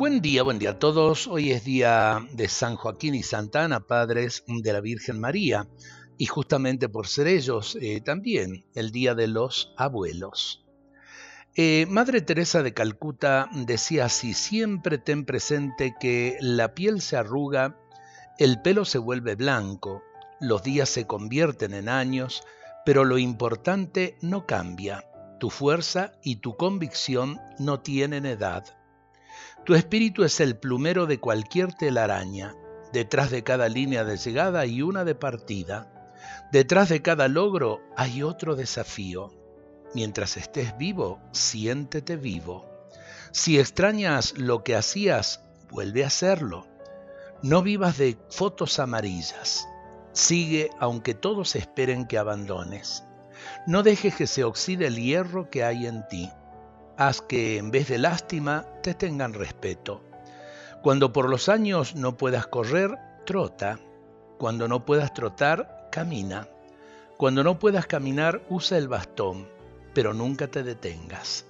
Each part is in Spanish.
Buen día, buen día a todos. Hoy es día de San Joaquín y Santa Ana, padres de la Virgen María, y justamente por ser ellos eh, también el día de los abuelos. Eh, Madre Teresa de Calcuta decía así, siempre ten presente que la piel se arruga, el pelo se vuelve blanco, los días se convierten en años, pero lo importante no cambia, tu fuerza y tu convicción no tienen edad. Tu espíritu es el plumero de cualquier telaraña. Detrás de cada línea de llegada hay una de partida. Detrás de cada logro hay otro desafío. Mientras estés vivo, siéntete vivo. Si extrañas lo que hacías, vuelve a hacerlo. No vivas de fotos amarillas. Sigue aunque todos esperen que abandones. No dejes que se oxide el hierro que hay en ti haz que en vez de lástima te tengan respeto. Cuando por los años no puedas correr, trota. Cuando no puedas trotar, camina. Cuando no puedas caminar, usa el bastón, pero nunca te detengas.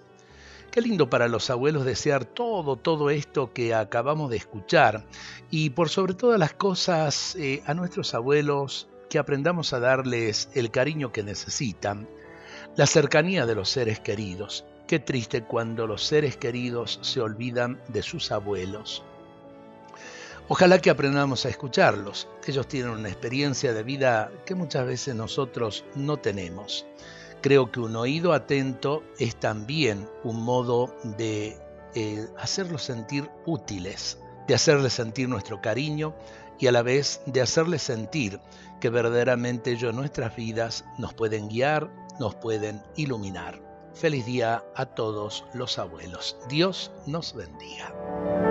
Qué lindo para los abuelos desear todo, todo esto que acabamos de escuchar y por sobre todas las cosas eh, a nuestros abuelos que aprendamos a darles el cariño que necesitan, la cercanía de los seres queridos. Qué triste cuando los seres queridos se olvidan de sus abuelos. Ojalá que aprendamos a escucharlos. Ellos tienen una experiencia de vida que muchas veces nosotros no tenemos. Creo que un oído atento es también un modo de eh, hacerlos sentir útiles, de hacerles sentir nuestro cariño y a la vez de hacerles sentir que verdaderamente ellos nuestras vidas nos pueden guiar, nos pueden iluminar. Feliz día a todos los abuelos. Dios nos bendiga.